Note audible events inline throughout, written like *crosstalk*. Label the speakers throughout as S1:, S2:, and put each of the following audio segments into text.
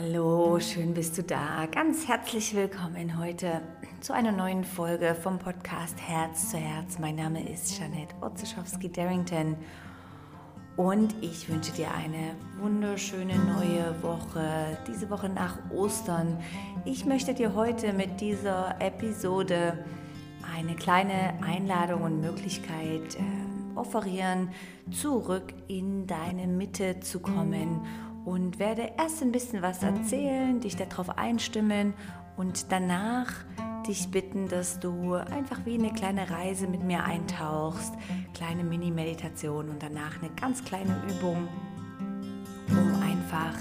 S1: Hallo, schön bist du da. Ganz herzlich willkommen heute zu einer neuen Folge vom Podcast Herz zu Herz. Mein Name ist Janette Otzeschowski-Darrington und ich wünsche dir eine wunderschöne neue Woche, diese Woche nach Ostern. Ich möchte dir heute mit dieser Episode eine kleine Einladung und Möglichkeit äh, offerieren, zurück in deine Mitte zu kommen und werde erst ein bisschen was erzählen, dich darauf einstimmen und danach dich bitten, dass du einfach wie eine kleine Reise mit mir eintauchst, kleine Mini-Meditation und danach eine ganz kleine Übung, um einfach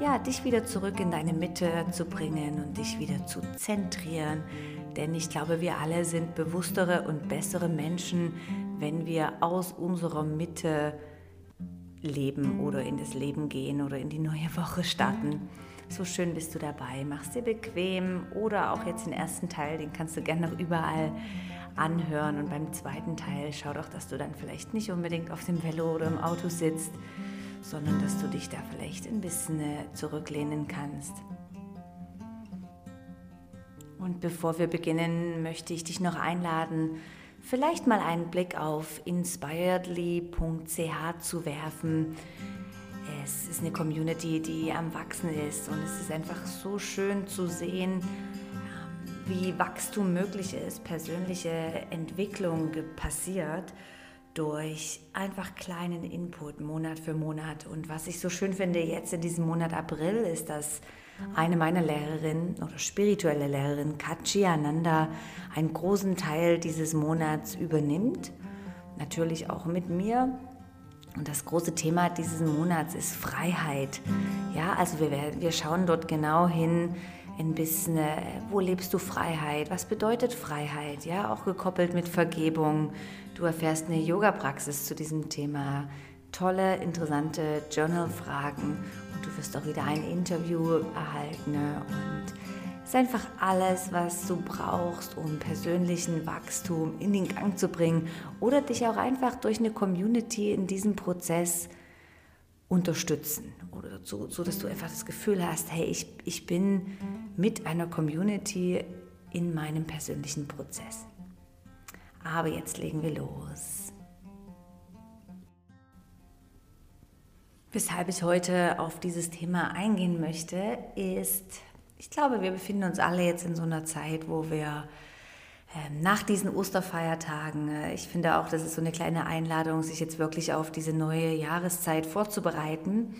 S1: ja, dich wieder zurück in deine Mitte zu bringen und dich wieder zu zentrieren. Denn ich glaube, wir alle sind bewusstere und bessere Menschen, wenn wir aus unserer Mitte leben oder in das Leben gehen oder in die neue Woche starten. So schön bist du dabei. Mach's dir bequem oder auch jetzt den ersten Teil, den kannst du gerne noch überall anhören. Und beim zweiten Teil schau doch, dass du dann vielleicht nicht unbedingt auf dem Velo oder im Auto sitzt, sondern dass du dich da vielleicht ein bisschen äh, zurücklehnen kannst. Und bevor wir beginnen, möchte ich dich noch einladen, vielleicht mal einen Blick auf inspiredly.ch zu werfen. Es ist eine Community, die am Wachsen ist und es ist einfach so schön zu sehen, wie Wachstum möglich ist, persönliche Entwicklung passiert durch einfach kleinen Input Monat für Monat. Und was ich so schön finde jetzt in diesem Monat April ist, dass eine meiner Lehrerinnen oder spirituelle Lehrerin, Kachi Ananda, einen großen Teil dieses Monats übernimmt. Natürlich auch mit mir. Und das große Thema dieses Monats ist Freiheit. Ja, also wir, wir schauen dort genau hin, ein bisschen, wo lebst du Freiheit? Was bedeutet Freiheit? Ja, auch gekoppelt mit Vergebung. Du erfährst eine Yoga-Praxis zu diesem Thema. Tolle, interessante Journal-Fragen du wirst auch wieder ein Interview erhalten ne? und es ist einfach alles, was du brauchst, um persönlichen Wachstum in den Gang zu bringen oder dich auch einfach durch eine Community in diesem Prozess unterstützen oder so, so dass du einfach das Gefühl hast, hey, ich, ich bin mit einer Community in meinem persönlichen Prozess. Aber jetzt legen wir los. Weshalb ich heute auf dieses Thema eingehen möchte, ist, ich glaube, wir befinden uns alle jetzt in so einer Zeit, wo wir ähm, nach diesen Osterfeiertagen, äh, ich finde auch, das ist so eine kleine Einladung, sich jetzt wirklich auf diese neue Jahreszeit vorzubereiten.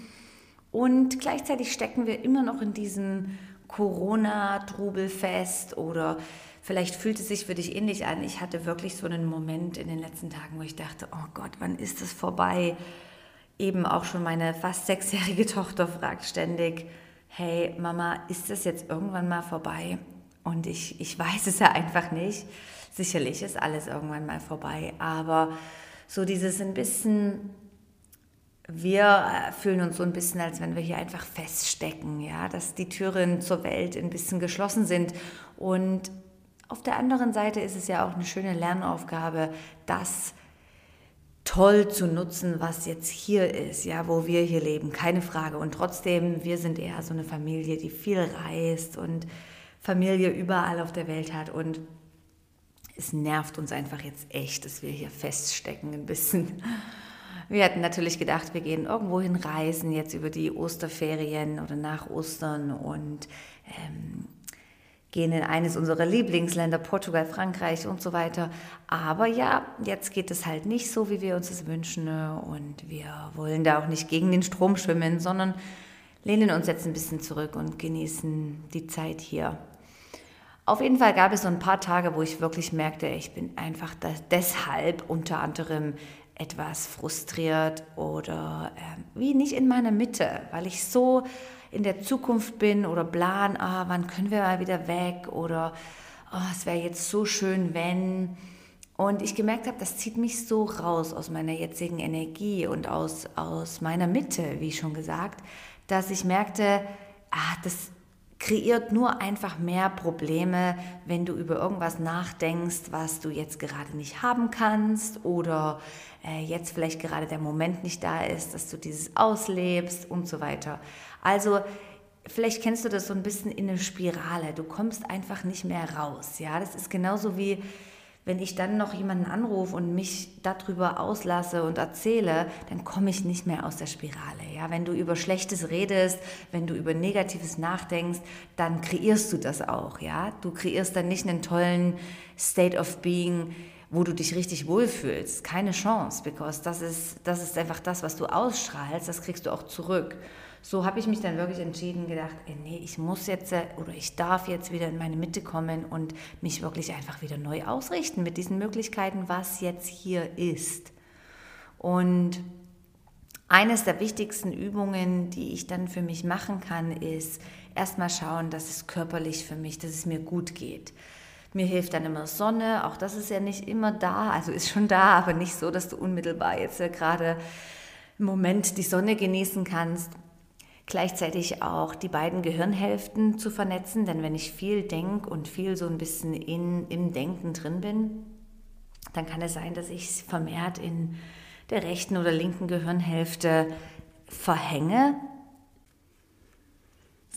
S1: Und gleichzeitig stecken wir immer noch in diesem Corona-Trubel fest oder vielleicht fühlt es sich für dich ähnlich an. Ich hatte wirklich so einen Moment in den letzten Tagen, wo ich dachte, oh Gott, wann ist es vorbei? Eben auch schon meine fast sechsjährige *laughs* Tochter fragt ständig, hey Mama, ist das jetzt irgendwann mal vorbei? Und ich, ich weiß es ja einfach nicht. Sicherlich ist alles irgendwann mal vorbei, aber so dieses ein bisschen, wir äh, fühlen uns so ein bisschen, als wenn wir hier einfach feststecken, ja, dass die Türen zur Welt ein bisschen geschlossen sind. Und auf der anderen Seite ist es ja auch eine schöne Lernaufgabe, dass toll zu nutzen, was jetzt hier ist, ja, wo wir hier leben, keine Frage. Und trotzdem, wir sind eher so eine Familie, die viel reist und Familie überall auf der Welt hat. Und es nervt uns einfach jetzt echt, dass wir hier feststecken ein bisschen. Wir hatten natürlich gedacht, wir gehen irgendwo hin reisen, jetzt über die Osterferien oder nach Ostern und ähm, gehen in eines unserer Lieblingsländer, Portugal, Frankreich und so weiter. Aber ja, jetzt geht es halt nicht so, wie wir uns es wünschen. Ne? Und wir wollen da auch nicht gegen den Strom schwimmen, sondern lehnen uns jetzt ein bisschen zurück und genießen die Zeit hier. Auf jeden Fall gab es so ein paar Tage, wo ich wirklich merkte, ich bin einfach deshalb unter anderem etwas frustriert oder äh, wie nicht in meiner Mitte, weil ich so in der Zukunft bin oder plan, ah, wann können wir mal wieder weg oder oh, es wäre jetzt so schön, wenn. Und ich gemerkt habe, das zieht mich so raus aus meiner jetzigen Energie und aus, aus meiner Mitte, wie schon gesagt, dass ich merkte, ah, das kreiert nur einfach mehr Probleme, wenn du über irgendwas nachdenkst, was du jetzt gerade nicht haben kannst oder äh, jetzt vielleicht gerade der Moment nicht da ist, dass du dieses auslebst und so weiter. Also vielleicht kennst du das so ein bisschen in eine Spirale. Du kommst einfach nicht mehr raus. Ja, das ist genauso wie wenn ich dann noch jemanden anrufe und mich darüber auslasse und erzähle, dann komme ich nicht mehr aus der Spirale. Ja, wenn du über Schlechtes redest, wenn du über Negatives nachdenkst, dann kreierst du das auch. Ja, du kreierst dann nicht einen tollen State of Being, wo du dich richtig wohlfühlst. Keine Chance, because das ist, das ist einfach das, was du ausstrahlst, das kriegst du auch zurück so habe ich mich dann wirklich entschieden, gedacht, ey, nee, ich muss jetzt äh, oder ich darf jetzt wieder in meine Mitte kommen und mich wirklich einfach wieder neu ausrichten mit diesen Möglichkeiten, was jetzt hier ist. Und eines der wichtigsten Übungen, die ich dann für mich machen kann, ist erstmal schauen, dass es körperlich für mich, dass es mir gut geht. Mir hilft dann immer Sonne, auch das ist ja nicht immer da, also ist schon da, aber nicht so, dass du unmittelbar jetzt äh, gerade im Moment die Sonne genießen kannst. Gleichzeitig auch die beiden Gehirnhälften zu vernetzen, denn wenn ich viel denke und viel so ein bisschen in, im Denken drin bin, dann kann es sein, dass ich es vermehrt in der rechten oder linken Gehirnhälfte verhänge.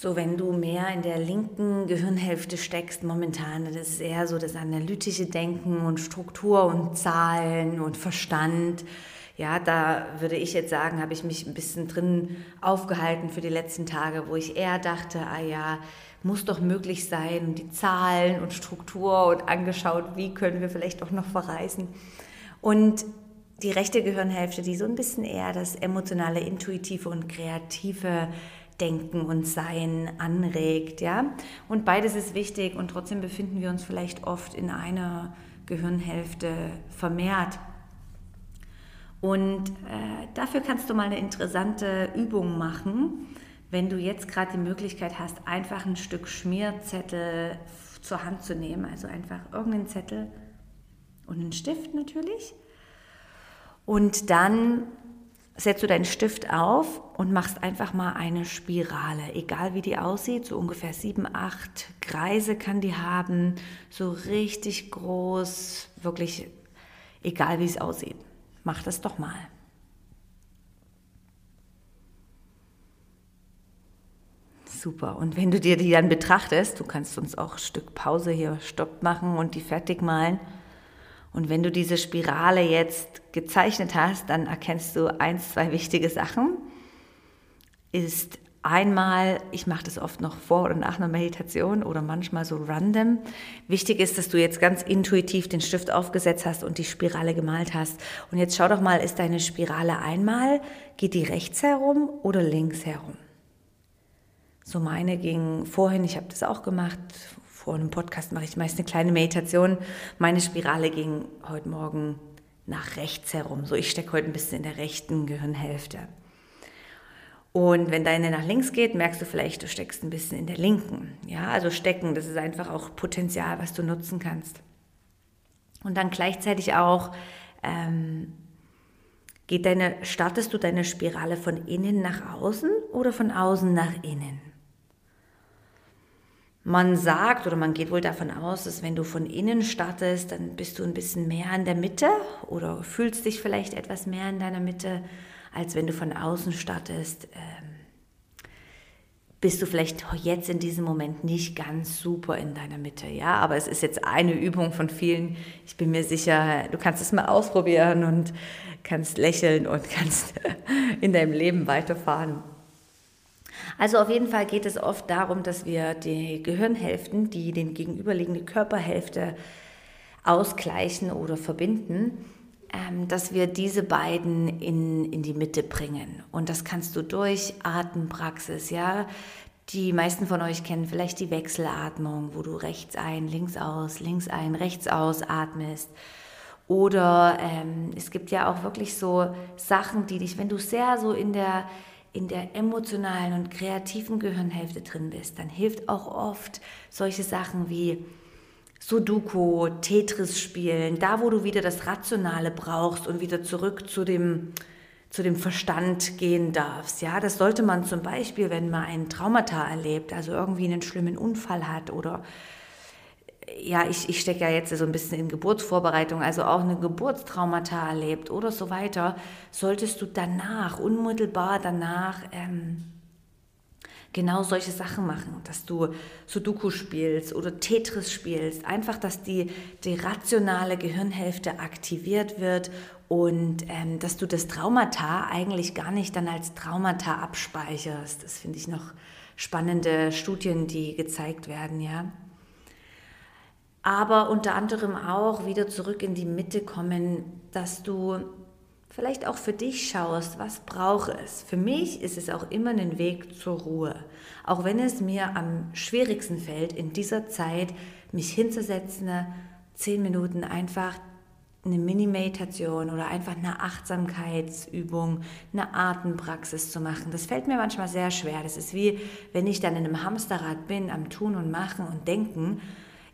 S1: So, wenn du mehr in der linken Gehirnhälfte steckst momentan, das ist eher so das analytische Denken und Struktur und Zahlen und Verstand ja, da würde ich jetzt sagen, habe ich mich ein bisschen drin aufgehalten für die letzten Tage, wo ich eher dachte, ah ja, muss doch möglich sein und die Zahlen und Struktur und angeschaut, wie können wir vielleicht auch noch verreisen. Und die rechte Gehirnhälfte, die so ein bisschen eher das emotionale, intuitive und kreative Denken und Sein anregt, ja. Und beides ist wichtig und trotzdem befinden wir uns vielleicht oft in einer Gehirnhälfte vermehrt und äh, dafür kannst du mal eine interessante Übung machen, wenn du jetzt gerade die Möglichkeit hast, einfach ein Stück Schmierzettel zur Hand zu nehmen. Also einfach irgendeinen Zettel und einen Stift natürlich. Und dann setzt du deinen Stift auf und machst einfach mal eine Spirale, egal wie die aussieht, so ungefähr sieben, acht Kreise kann die haben, so richtig groß, wirklich egal wie es aussieht. Mach das doch mal. Super. Und wenn du dir die dann betrachtest, du kannst uns auch ein Stück Pause hier Stopp machen und die fertig malen. Und wenn du diese Spirale jetzt gezeichnet hast, dann erkennst du eins, zwei wichtige Sachen. Ist Einmal, ich mache das oft noch vor oder nach einer Meditation oder manchmal so random. Wichtig ist, dass du jetzt ganz intuitiv den Stift aufgesetzt hast und die Spirale gemalt hast. Und jetzt schau doch mal, ist deine Spirale einmal, geht die rechts herum oder links herum? So meine ging vorhin, ich habe das auch gemacht, vor einem Podcast mache ich meist eine kleine Meditation. Meine Spirale ging heute Morgen nach rechts herum. So, ich stecke heute ein bisschen in der rechten Gehirnhälfte. Und wenn deine nach links geht, merkst du vielleicht, du steckst ein bisschen in der linken. Ja, also stecken, das ist einfach auch Potenzial, was du nutzen kannst. Und dann gleichzeitig auch, ähm, geht deine, startest du deine Spirale von innen nach außen oder von außen nach innen? Man sagt oder man geht wohl davon aus, dass wenn du von innen startest, dann bist du ein bisschen mehr in der Mitte oder fühlst dich vielleicht etwas mehr in deiner Mitte als wenn du von außen startest, ähm, bist du vielleicht jetzt in diesem Moment nicht ganz super in deiner Mitte. Ja, aber es ist jetzt eine Übung von vielen. Ich bin mir sicher, du kannst es mal ausprobieren und kannst lächeln und kannst *laughs* in deinem Leben weiterfahren. Also auf jeden Fall geht es oft darum, dass wir die Gehirnhälften, die den gegenüberliegende Körperhälfte ausgleichen oder verbinden, ähm, dass wir diese beiden in, in die Mitte bringen. Und das kannst du durch Atempraxis, ja. Die meisten von euch kennen vielleicht die Wechselatmung, wo du rechts ein, links aus, links ein, rechts aus atmest. Oder ähm, es gibt ja auch wirklich so Sachen, die dich, wenn du sehr so in der, in der emotionalen und kreativen Gehirnhälfte drin bist, dann hilft auch oft solche Sachen wie Sudoku, Tetris spielen, da wo du wieder das Rationale brauchst und wieder zurück zu dem, zu dem Verstand gehen darfst. Ja, das sollte man zum Beispiel, wenn man einen Traumata erlebt, also irgendwie einen schlimmen Unfall hat oder ja, ich, ich stecke ja jetzt so ein bisschen in Geburtsvorbereitung, also auch eine Geburtstraumata erlebt oder so weiter, solltest du danach, unmittelbar danach, ähm, genau solche Sachen machen, dass du Sudoku spielst oder Tetris spielst. Einfach, dass die, die rationale Gehirnhälfte aktiviert wird und ähm, dass du das Traumata eigentlich gar nicht dann als Traumata abspeicherst. Das finde ich noch spannende Studien, die gezeigt werden, ja. Aber unter anderem auch wieder zurück in die Mitte kommen, dass du vielleicht auch für dich schaust, was brauche es. Für mich ist es auch immer ein Weg zur Ruhe. Auch wenn es mir am schwierigsten fällt, in dieser Zeit mich hinzusetzen, zehn Minuten einfach eine Mini-Meditation oder einfach eine Achtsamkeitsübung, eine Atempraxis zu machen. Das fällt mir manchmal sehr schwer. Das ist wie, wenn ich dann in einem Hamsterrad bin, am Tun und Machen und Denken.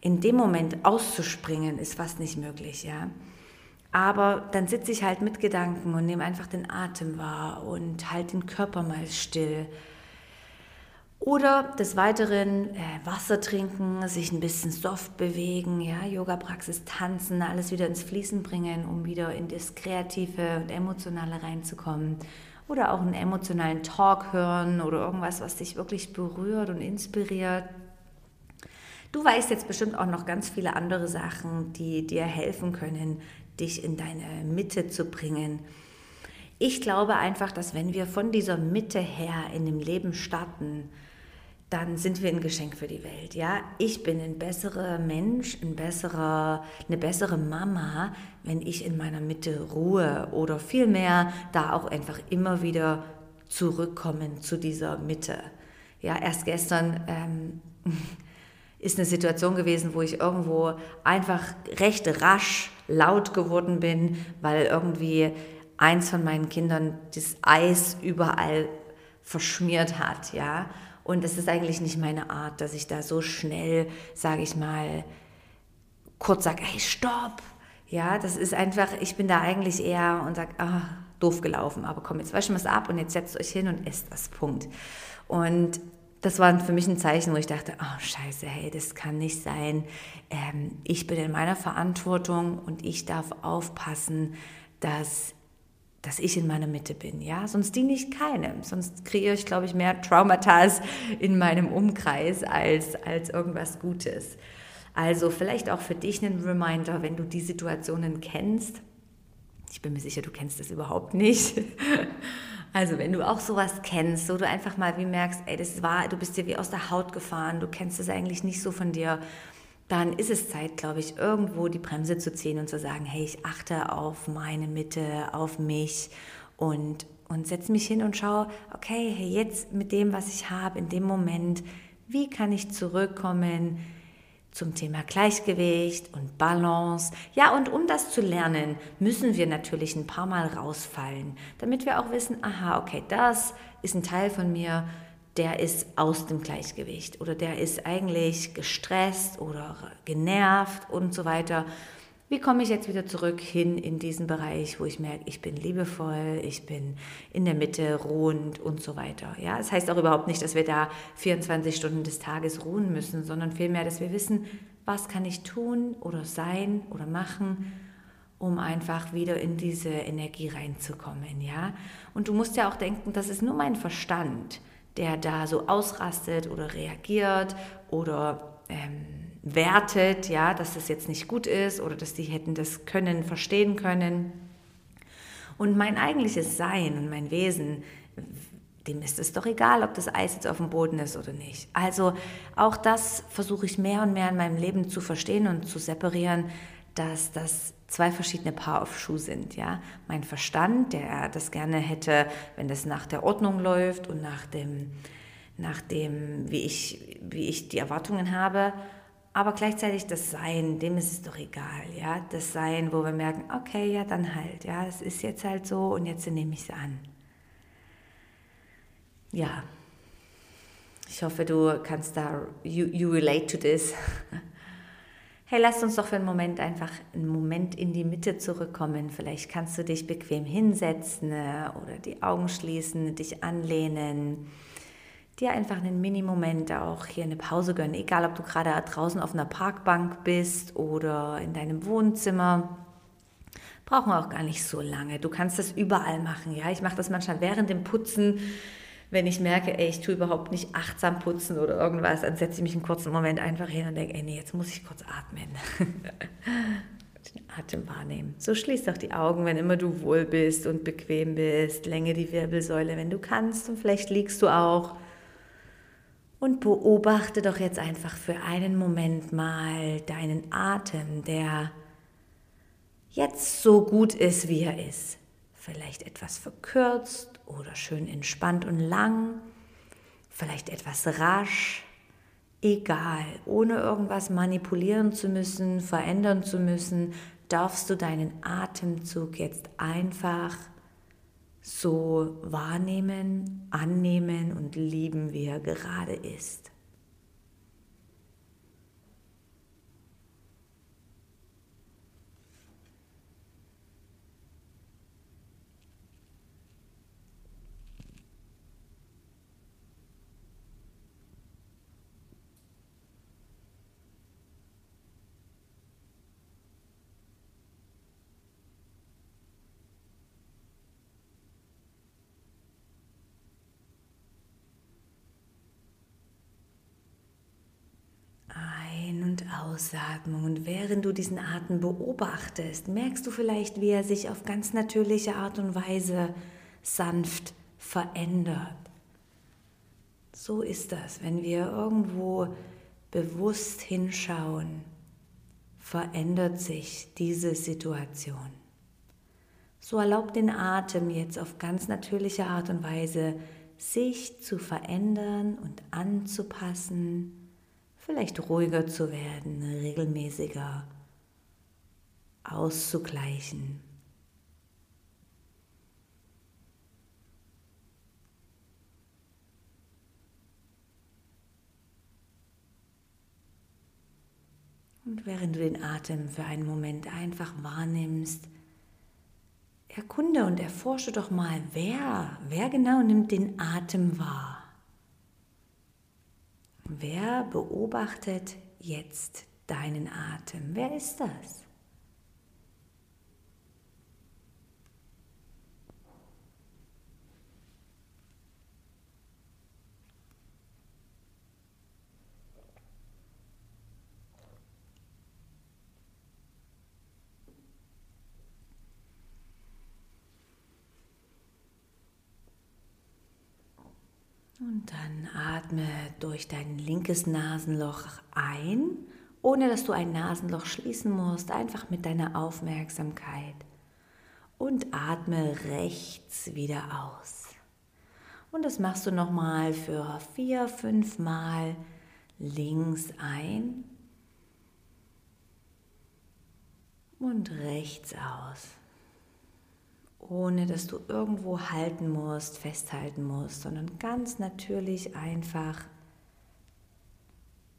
S1: In dem Moment auszuspringen, ist fast nicht möglich, ja. Aber dann sitze ich halt mit Gedanken und nehme einfach den Atem wahr und halte den Körper mal still. Oder des Weiteren äh, Wasser trinken, sich ein bisschen soft bewegen, ja, Yoga-Praxis, tanzen, alles wieder ins Fließen bringen, um wieder in das Kreative und Emotionale reinzukommen. Oder auch einen emotionalen Talk hören oder irgendwas, was dich wirklich berührt und inspiriert. Du weißt jetzt bestimmt auch noch ganz viele andere Sachen, die dir helfen können, dich in deine Mitte zu bringen. Ich glaube einfach, dass wenn wir von dieser Mitte her in dem Leben starten, dann sind wir ein Geschenk für die Welt. Ja, ich bin ein besserer Mensch, ein besserer, eine bessere Mama, wenn ich in meiner Mitte ruhe oder vielmehr da auch einfach immer wieder zurückkommen zu dieser Mitte. Ja, erst gestern ähm, *laughs* ist eine Situation gewesen, wo ich irgendwo einfach recht rasch laut geworden bin, weil irgendwie eins von meinen Kindern das Eis überall verschmiert hat, ja. Und das ist eigentlich nicht meine Art, dass ich da so schnell, sage ich mal, kurz sage, hey, stopp. Ja, das ist einfach, ich bin da eigentlich eher und sage, ah, doof gelaufen, aber komm, jetzt waschen wir es ab und jetzt setzt euch hin und esst das, Punkt. Und das war für mich ein Zeichen, wo ich dachte, oh scheiße, hey, das kann nicht sein. Ähm, ich bin in meiner Verantwortung und ich darf aufpassen, dass, dass ich in meiner Mitte bin. Ja? Sonst diene ich keinem. Sonst kreiere ich, glaube ich, mehr Traumata in meinem Umkreis als, als irgendwas Gutes. Also vielleicht auch für dich ein Reminder, wenn du die Situationen kennst. Ich bin mir sicher, du kennst das überhaupt nicht. *laughs* Also wenn du auch sowas kennst, wo du einfach mal wie merkst, ey, das war, du bist dir wie aus der Haut gefahren, du kennst es eigentlich nicht so von dir, dann ist es Zeit, glaube ich, irgendwo die Bremse zu ziehen und zu sagen, hey, ich achte auf meine Mitte, auf mich und, und setze mich hin und schaue, okay, hey, jetzt mit dem, was ich habe, in dem Moment, wie kann ich zurückkommen? Zum Thema Gleichgewicht und Balance. Ja, und um das zu lernen, müssen wir natürlich ein paar Mal rausfallen, damit wir auch wissen, aha, okay, das ist ein Teil von mir, der ist aus dem Gleichgewicht oder der ist eigentlich gestresst oder genervt und so weiter. Wie komme ich jetzt wieder zurück hin in diesen Bereich, wo ich merke, ich bin liebevoll, ich bin in der Mitte ruhend und so weiter. Ja, es das heißt auch überhaupt nicht, dass wir da 24 Stunden des Tages ruhen müssen, sondern vielmehr, dass wir wissen, was kann ich tun oder sein oder machen, um einfach wieder in diese Energie reinzukommen, ja? Und du musst ja auch denken, das ist nur mein Verstand, der da so ausrastet oder reagiert oder ähm, wertet, ja, dass das jetzt nicht gut ist oder dass die hätten das können, verstehen können. Und mein eigentliches Sein und mein Wesen, dem ist es doch egal, ob das Eis jetzt auf dem Boden ist oder nicht. Also auch das versuche ich mehr und mehr in meinem Leben zu verstehen und zu separieren, dass das zwei verschiedene Paar auf Schuh sind. Ja? Mein Verstand, der das gerne hätte, wenn das nach der Ordnung läuft und nach dem, nach dem wie, ich, wie ich die Erwartungen habe, aber gleichzeitig das Sein, dem ist es doch egal, ja, das Sein, wo wir merken, okay, ja, dann halt, ja, es ist jetzt halt so und jetzt nehme ich es an. Ja, ich hoffe, du kannst da, you, you relate to this. *laughs* Hey, lass uns doch für einen Moment einfach einen Moment in die Mitte zurückkommen. Vielleicht kannst du dich bequem hinsetzen ne, oder die Augen schließen, dich anlehnen dir einfach einen Mini-Moment auch hier eine Pause gönnen. Egal, ob du gerade draußen auf einer Parkbank bist oder in deinem Wohnzimmer. Brauchen auch gar nicht so lange. Du kannst das überall machen. Ja, ich mache das manchmal während dem Putzen, wenn ich merke, ey, ich tue überhaupt nicht achtsam putzen oder irgendwas, dann setze ich mich einen kurzen Moment einfach hin und denke, ey, nee, jetzt muss ich kurz atmen. *laughs* Den Atem wahrnehmen. So schließ doch die Augen, wenn immer du wohl bist und bequem bist. Länge die Wirbelsäule, wenn du kannst. Und vielleicht liegst du auch. Und beobachte doch jetzt einfach für einen Moment mal deinen Atem, der jetzt so gut ist, wie er ist. Vielleicht etwas verkürzt oder schön entspannt und lang. Vielleicht etwas rasch egal, ohne irgendwas manipulieren zu müssen, verändern zu müssen, darfst du deinen Atemzug jetzt einfach so wahrnehmen, annehmen und lieben, wie er gerade ist. Ausatmung. Und während du diesen Atem beobachtest, merkst du vielleicht, wie er sich auf ganz natürliche Art und Weise sanft verändert. So ist das, wenn wir irgendwo bewusst hinschauen, verändert sich diese Situation. So erlaubt den Atem jetzt auf ganz natürliche Art und Weise, sich zu verändern und anzupassen vielleicht ruhiger zu werden, regelmäßiger auszugleichen. Und während du den Atem für einen Moment einfach wahrnimmst, erkunde und erforsche doch mal, wer, wer genau nimmt den Atem wahr. Wer beobachtet jetzt deinen Atem? Wer ist das? Und dann atme durch dein linkes Nasenloch ein, ohne dass du ein Nasenloch schließen musst, einfach mit deiner Aufmerksamkeit. Und atme rechts wieder aus. Und das machst du nochmal für vier, fünf Mal links ein und rechts aus ohne dass du irgendwo halten musst, festhalten musst, sondern ganz natürlich einfach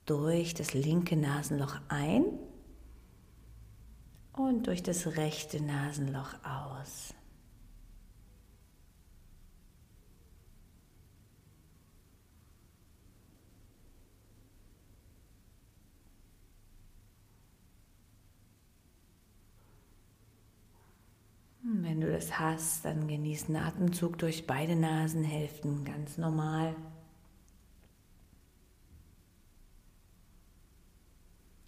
S1: durch das linke Nasenloch ein und durch das rechte Nasenloch aus. Wenn du das hast, dann genieß einen Atemzug durch beide Nasenhälften ganz normal.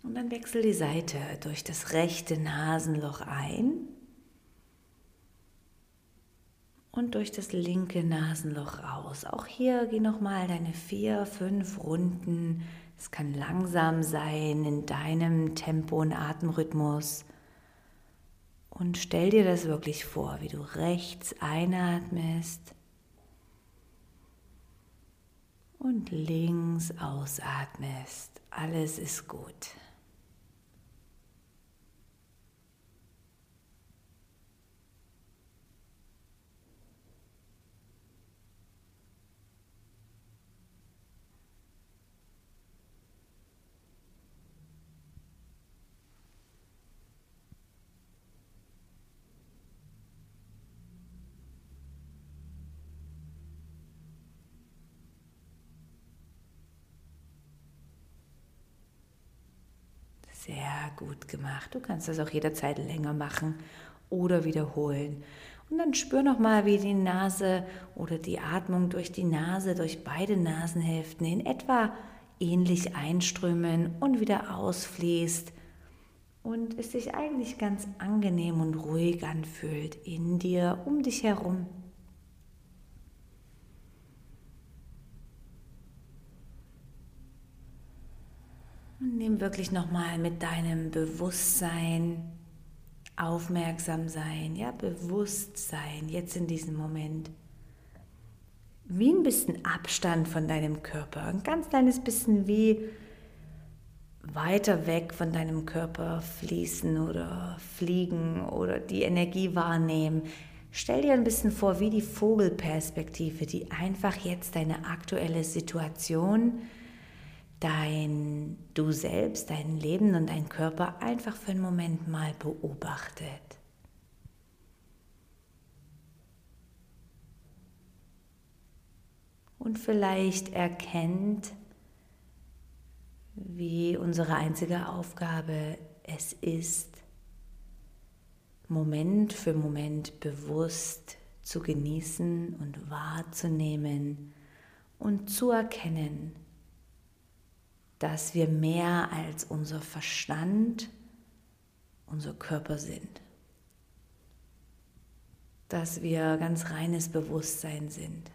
S1: Und dann wechsel die Seite durch das rechte Nasenloch ein und durch das linke Nasenloch aus. Auch hier geh nochmal deine vier, fünf Runden. Es kann langsam sein in deinem Tempo und Atemrhythmus. Und stell dir das wirklich vor, wie du rechts einatmest und links ausatmest. Alles ist gut. Sehr gut gemacht. Du kannst das auch jederzeit länger machen oder wiederholen. Und dann spür nochmal, wie die Nase oder die Atmung durch die Nase, durch beide Nasenhälften in etwa ähnlich einströmen und wieder ausfließt und es sich eigentlich ganz angenehm und ruhig anfühlt in dir, um dich herum. Und nimm wirklich nochmal mit deinem Bewusstsein, aufmerksam sein, ja, Bewusstsein jetzt in diesem Moment. Wie ein bisschen Abstand von deinem Körper, ein ganz kleines bisschen wie weiter weg von deinem Körper fließen oder fliegen oder die Energie wahrnehmen. Stell dir ein bisschen vor, wie die Vogelperspektive, die einfach jetzt deine aktuelle Situation, dein Du selbst, dein Leben und dein Körper einfach für einen Moment mal beobachtet. Und vielleicht erkennt, wie unsere einzige Aufgabe es ist, Moment für Moment bewusst zu genießen und wahrzunehmen und zu erkennen, dass wir mehr als unser Verstand, unser Körper sind. Dass wir ganz reines Bewusstsein sind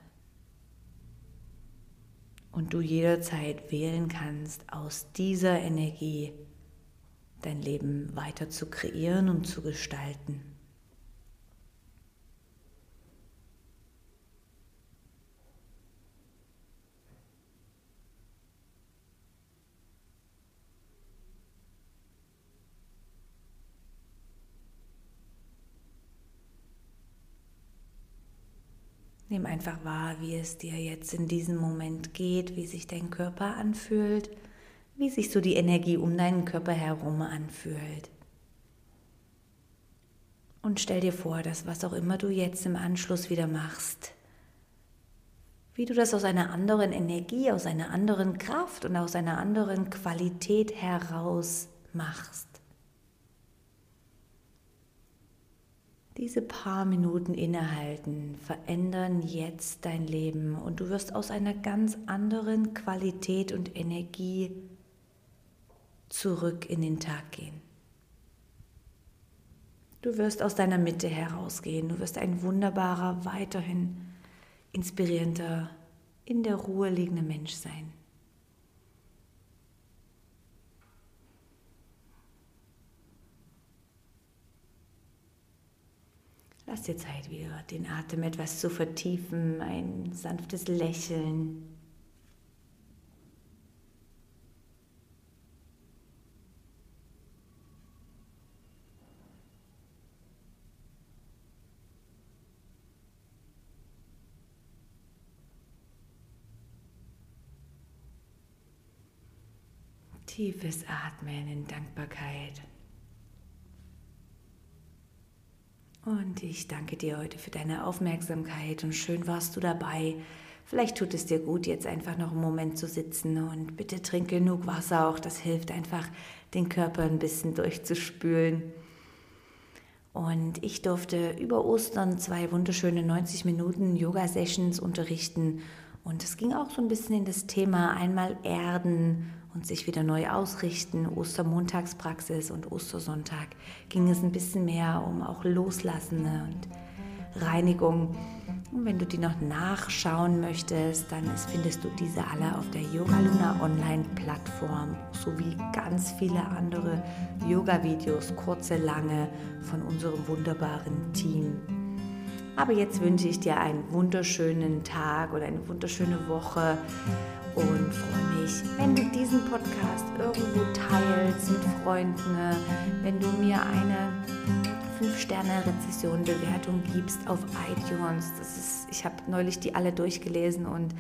S1: und du jederzeit wählen kannst, aus dieser Energie dein Leben weiter zu kreieren und zu gestalten. Nimm einfach wahr, wie es dir jetzt in diesem Moment geht, wie sich dein Körper anfühlt, wie sich so die Energie um deinen Körper herum anfühlt. Und stell dir vor, dass was auch immer du jetzt im Anschluss wieder machst, wie du das aus einer anderen Energie, aus einer anderen Kraft und aus einer anderen Qualität heraus machst. Diese paar Minuten innehalten verändern jetzt dein Leben und du wirst aus einer ganz anderen Qualität und Energie zurück in den Tag gehen. Du wirst aus deiner Mitte herausgehen, du wirst ein wunderbarer, weiterhin inspirierender, in der Ruhe liegender Mensch sein. Lass dir Zeit wieder, den Atem etwas zu vertiefen, ein sanftes Lächeln. Tiefes Atmen in Dankbarkeit. Und ich danke dir heute für deine Aufmerksamkeit und schön warst du dabei. Vielleicht tut es dir gut, jetzt einfach noch einen Moment zu sitzen und bitte trink genug Wasser auch. Das hilft einfach, den Körper ein bisschen durchzuspülen. Und ich durfte über Ostern zwei wunderschöne 90 Minuten Yoga-Sessions unterrichten. Und es ging auch so ein bisschen in das Thema einmal Erden und sich wieder neu ausrichten. Ostermontagspraxis und Ostersonntag ging es ein bisschen mehr um auch Loslassen und Reinigung. Und wenn du die noch nachschauen möchtest, dann findest du diese alle auf der Yoga Luna Online Plattform sowie ganz viele andere Yoga-Videos, kurze, lange von unserem wunderbaren Team. Aber jetzt wünsche ich dir einen wunderschönen Tag oder eine wunderschöne Woche und freue mich, wenn du diesen Podcast irgendwo teilst mit Freunden, wenn du mir eine 5-Sterne-Rezession, Bewertung gibst auf iTunes. Das ist, ich habe neulich die alle durchgelesen und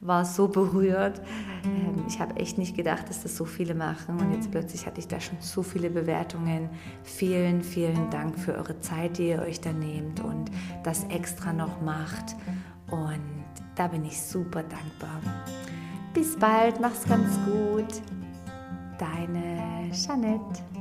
S1: war so berührt. Ähm, ich habe echt nicht gedacht, dass das so viele machen und jetzt plötzlich hatte ich da schon so viele Bewertungen. Vielen, vielen Dank für eure Zeit, die ihr euch da nehmt und das extra noch macht. Und da bin ich super dankbar. Bis bald, mach's ganz gut. Deine Jeanette.